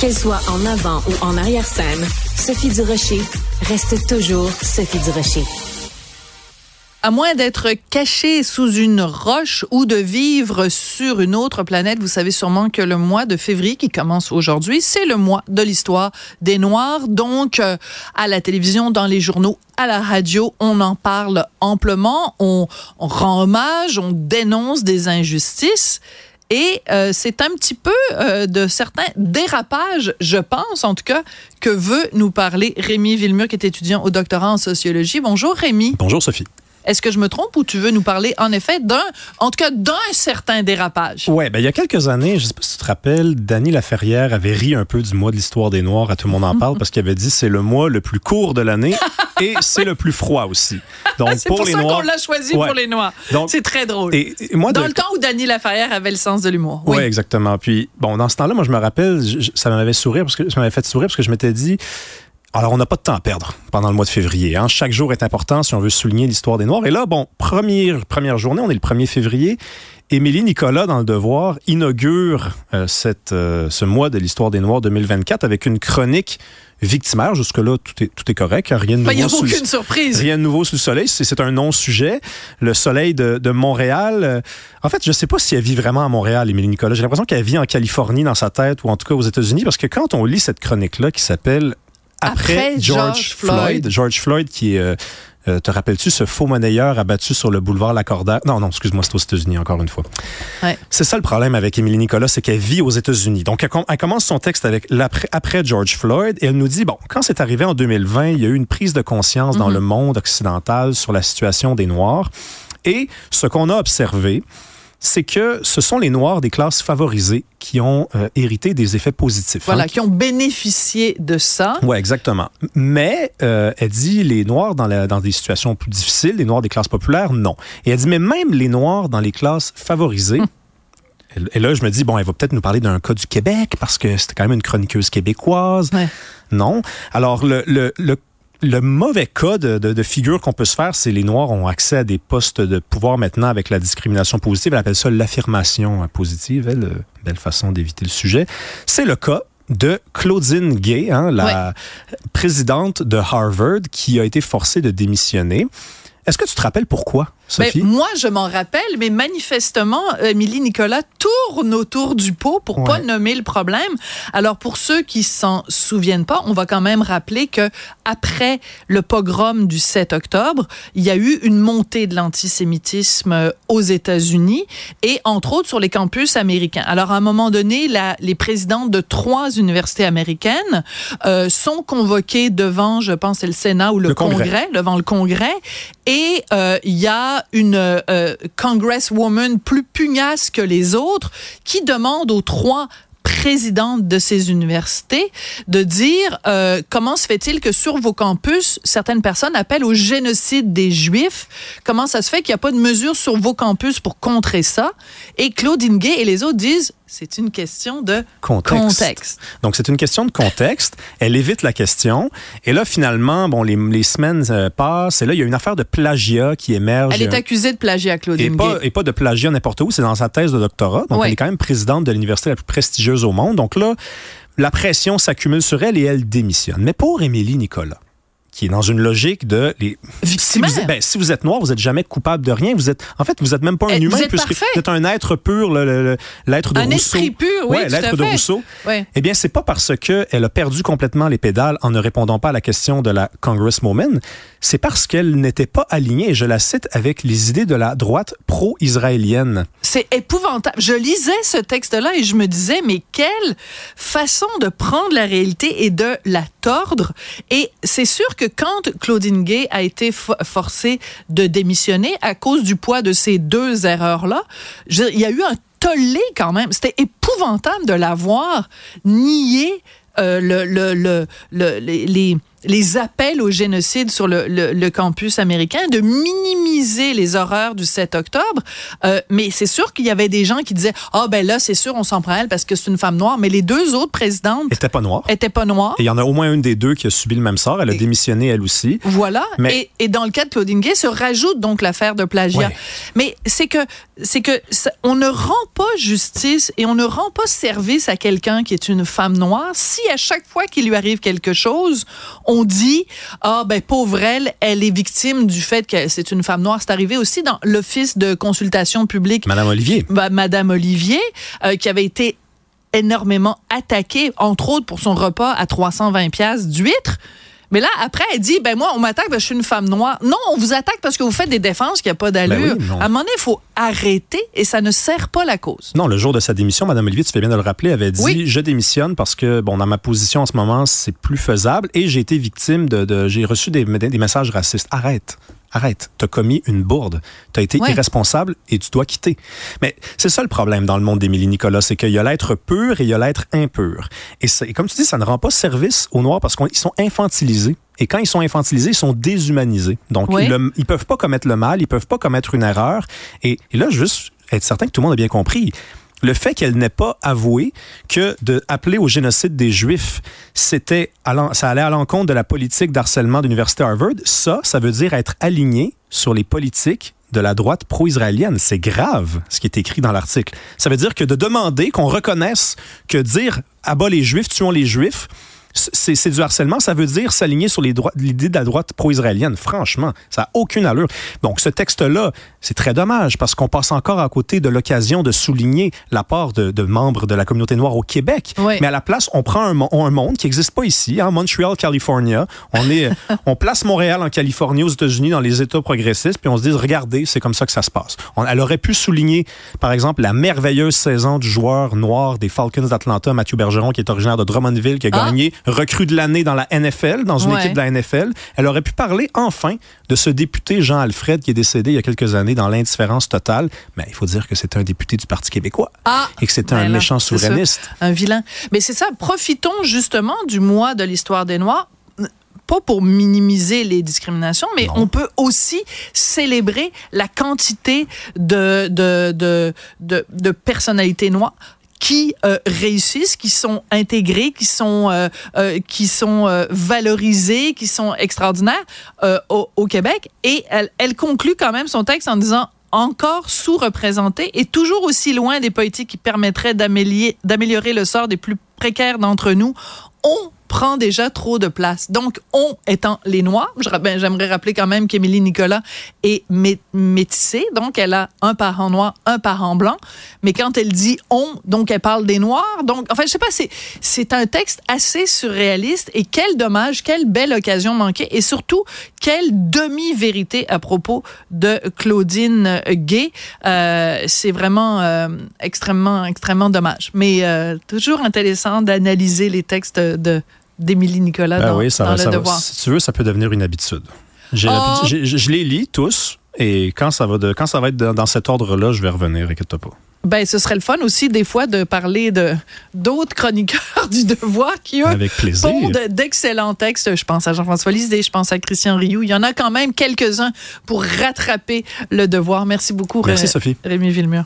Qu'elle soit en avant ou en arrière-scène, Sophie Durocher reste toujours Sophie Durocher. À moins d'être caché sous une roche ou de vivre sur une autre planète, vous savez sûrement que le mois de février qui commence aujourd'hui, c'est le mois de l'histoire des Noirs. Donc, euh, à la télévision, dans les journaux, à la radio, on en parle amplement, on, on rend hommage, on dénonce des injustices. Et euh, c'est un petit peu euh, de certains dérapages, je pense en tout cas, que veut nous parler Rémi Villemur, qui est étudiant au doctorat en sociologie. Bonjour Rémi. Bonjour Sophie. Est-ce que je me trompe ou tu veux nous parler en effet d'un, en tout cas d'un certain dérapage? Ouais, ben il y a quelques années, je sais pas si tu te rappelles, Dany Laferrière avait ri un peu du mois de l'histoire des Noirs, à tout le monde en parle, parce qu'il avait dit c'est le mois le plus court de l'année et c'est le plus froid aussi. Donc c'est pour, les ça qu'on l'a choisi pour les Noirs. C'est très drôle. Et, moi, Dans le temps où Dany Laferrière avait le sens de l'humour. Oui. Ouais, exactement. Puis bon, dans ce temps-là, moi je me rappelle, ça m'avait sourire parce que ça m'avait fait sourire parce que je m'étais dit alors, on n'a pas de temps à perdre pendant le mois de février. Hein. Chaque jour est important si on veut souligner l'histoire des Noirs. Et là, bon, première, première journée, on est le 1er février. Émilie Nicolas, dans Le Devoir, inaugure euh, cette, euh, ce mois de l'histoire des Noirs 2024 avec une chronique victimaire. Jusque-là, tout est, tout est correct. Rien de nouveau. Il n'y a aucune surprise. Rien de nouveau sous le soleil. C'est un non-sujet. Le soleil de, de Montréal. Euh, en fait, je ne sais pas si elle vit vraiment à Montréal, Émilie Nicolas. J'ai l'impression qu'elle vit en Californie dans sa tête ou en tout cas aux États-Unis parce que quand on lit cette chronique-là qui s'appelle après, George, Floyd. George Floyd qui est... Euh, euh, te rappelles-tu ce faux monnayeur abattu sur le boulevard Lacordaire? Non, non, excuse-moi, c'est aux États-Unis, encore une fois. Ouais. C'est ça le problème avec Émilie Nicolas, c'est qu'elle vit aux États-Unis. Donc, elle, commence son texte avec l'après après George Floyd et elle nous dit, bon, quand c'est arrivé en 2020, il y a eu une prise de conscience dans mm-hmm. le monde occidental sur la situation des Noirs. Et ce qu'on a observé, c'est que ce sont les Noirs des classes favorisées qui ont euh, hérité des effets positifs. Voilà, hein. qui ont bénéficié de ça. Oui, exactement. Mais euh, elle dit les Noirs dans, la, dans des situations plus difficiles, les Noirs des classes populaires, non. Et elle dit, mais même les Noirs dans les classes favorisées, hum. Et là, je me dis, bon, elle va peut-être nous parler d'un cas du Québec parce que c'était quand même une chroniqueuse québécoise. Ouais. Non. Alors, le, le, le le mauvais cas de, figure qu'on peut se faire, c'est les Noirs ont accès à des postes de pouvoir maintenant avec la discrimination positive. Elle appelle ça l'affirmation positive. Elle, euh, belle façon d'éviter le sujet. C'est le cas de Claudine Gay, hein, la présidente de Harvard, qui a été forcée de démissionner. Est-ce que tu te rappelles pourquoi? Ben, moi, je m'en rappelle, mais manifestement, Émilie Nicolas tourne autour du pot pour pas nommer le problème. Alors, pour ceux qui s'en souviennent pas, on va quand même rappeler que après le pogrom du 7 octobre, il y a eu une montée de l'antisémitisme aux États-Unis et entre autres sur les campus américains. Alors, à un moment donné, la, les présidents de trois universités américaines euh, sont convoqués devant, je pense, c'est le Sénat ou le, Congrès. devant le Congrès, et euh, il y a une euh, congresswoman plus pugnace que les autres qui demande aux trois présidentes de ces universités de dire euh, comment se fait-il que sur vos campus, certaines personnes appellent au génocide des Juifs? Comment ça se fait qu'il n'y a pas de mesures sur vos campus pour contrer ça? Et Claudine Gay et les autres disent c'est une question de contexte. Donc, c'est une question de contexte. Elle évite la question. Et là, finalement, bon, les, les semaines euh, passent. Et là, il y a une affaire de plagiat qui émerge. Elle est accusée de plagiat, Claudine et pas, Et pas de plagiat n'importe où. C'est dans sa thèse de doctorat. Donc, elle est quand même présidente de l'université la plus prestigieuse au monde. Donc là, la pression s'accumule sur elle et elle démissionne. Mais pour Émilie Nicolas, qui est dans une logique de les si vous, ben, si vous êtes noir, vous n'êtes jamais coupable de rien. Vous êtes, en fait, vous êtes même pas un eh, humain puisque vous êtes un être pur, l'être de un Rousseau. Un esprit pur, oui, ouais, l'être de Rousseau. Eh bien, c'est pas parce que elle a perdu complètement les pédales en ne répondant pas à la question de la Congresswoman, c'est parce qu'elle n'était pas alignée, je la cite, avec les idées de la droite pro-israélienne. C'est épouvantable. Je lisais ce texte-là et je me disais, mais quelle façon de prendre la réalité et de la tordre. Et c'est sûr que quand Claudine Gay a été forcée de démissionner à cause du poids de ces deux erreurs-là, il y a eu un tollé quand même. C'était épouvantable de la voir nier euh, le, le, le, les, les appels au génocide sur le, le, campus américain, de minimiser les horreurs du 7 octobre. Euh, mais c'est sûr qu'il y avait des gens qui disaient ah oh, ben là c'est sûr on s'en prend à elle parce que c'est une femme noire. Mais les deux autres présidentes étaient pas noires. Étaient pas noires. Et il y en a au moins une des deux qui a subi le même sort. Elle a démissionné elle aussi. Voilà. Mais... Et, et, dans le cas de Claudine Gay se rajoute donc l'affaire de plagiat. Mais c'est que c'est que on ne rend pas justice et on ne rend pas service à quelqu'un qui est une femme noire si à chaque fois qu'il lui arrive quelque chose, on dit ah ben pauvre elle, elle est victime du fait que c'est une femme noire. C'est arrivé aussi dans l'office de consultation publique. Madame Olivier. Bah, Madame Olivier, euh, qui avait été énormément attaquée, entre autres pour son repas à 320 pièces d'huîtres. Mais là, après, elle dit, ben moi, on m'attaque parce que je suis une femme noire. Non, on vous attaque parce que vous faites des défenses qui n'ont pas d'allure. Ben à un moment donné, il faut arrêter et ça ne sert pas la cause. Non, le jour de sa démission, Mme Olivier, tu fais bien de le rappeler, avait dit, je démissionne parce que, bon, dans ma position en ce moment, c'est plus faisable et j'ai été victime de, j'ai reçu des, des messages racistes. Arrête arrête, tu as commis une bourde, tu as été irresponsable et tu dois quitter. Mais c'est ça le problème dans le monde d'Émilie Nicolas, c'est qu'il y a l'être pur et il y a l'être impur. Et, comme tu dis, ça ne rend pas service aux Noirs parce qu'ils sont infantilisés. Et quand ils sont infantilisés, ils sont déshumanisés. Donc, ils, ne peuvent pas commettre le mal, ils peuvent pas commettre une erreur. Et, et là, juste être certain que tout le monde a bien compris le fait qu'elle n'ait pas avoué que de au génocide des Juifs, c'était ça allait à l'encontre de la politique d'harcèlement de l'université Harvard, ça, ça veut dire être aligné sur les politiques de la droite pro-israélienne. C'est grave ce qui est écrit dans l'article. Ça veut dire que de demander qu'on reconnaisse que dire abat les Juifs, tuons les Juifs, c'est du harcèlement, ça veut dire s'aligner sur l'idée de la droite pro-israélienne. Franchement, ça n'a aucune allure. Donc, ce texte-là, c'est très dommage parce qu'on passe encore à côté de l'occasion de souligner l'apport de, de, membres de la communauté noire au Québec. Mais à la place, on prend un, un monde qui n'existe pas ici, hein, Montreal, California. On, est, on place Montréal en Californie, aux États-Unis, dans les États progressistes, puis on se dit, regardez, c'est comme ça que ça se passe. On, elle aurait pu souligner, par exemple, la merveilleuse saison du joueur noir des Falcons d'Atlanta, Mathieu Bergeron, qui est originaire de Drummondville, qui a ah. gagné recrue de l'année dans la NFL, dans une équipe de la NFL. Elle aurait pu parler enfin de ce député Jean Alfred qui est décédé il y a quelques années dans l'indifférence totale. Mais il faut dire que c'est un député du Parti québécois ah, et que c'est un ben méchant souverainiste. Un vilain. Mais c'est ça, profitons justement du mois de l'histoire des Noirs pas pour minimiser les discriminations, mais on peut aussi célébrer la quantité de, de, de, de, de personnalités noires qui euh, réussissent, qui sont intégrés, qui sont euh, euh, qui sont valorisés, qui sont extraordinaires au, au, Québec. Et elle, elle conclut quand même son texte en disant encore sous-représentés et toujours aussi loin des politiques qui permettraient d'améliorer le sort des plus précaires d'entre nous. Prend déjà trop de place. Donc, on étant les Noirs, ben, j'aimerais rappeler quand même qu'Émilie Nicolas est métissée, donc elle a un parent noir, un parent blanc, mais quand elle dit on, donc elle parle des Noirs, donc, enfin, je sais pas, c'est un texte assez surréaliste et quel dommage, quelle belle occasion manquée et surtout, quelle demi-vérité à propos de Claudine Gay. Euh, c'est vraiment euh, extrêmement, extrêmement dommage. Mais euh, toujours intéressant d'analyser les textes de d'Émilie Nicolas ben dans, oui, ça, Le Devoir. si tu veux, ça peut devenir une habitude. Oh. Je les lis tous et quand ça va, de, quand ça va être dans cet ordre-là, je vais revenir, inquiète-toi pas. Ben, ce serait le fun aussi, des fois, de parler de d'autres chroniqueurs du Devoir qui, ont d'excellents textes. Je pense à Jean-François Lisée, je pense à Christian Rioux. Il y en a quand même quelques-uns pour rattraper le Devoir. Merci beaucoup, Merci, Sophie. Rémi Villemur.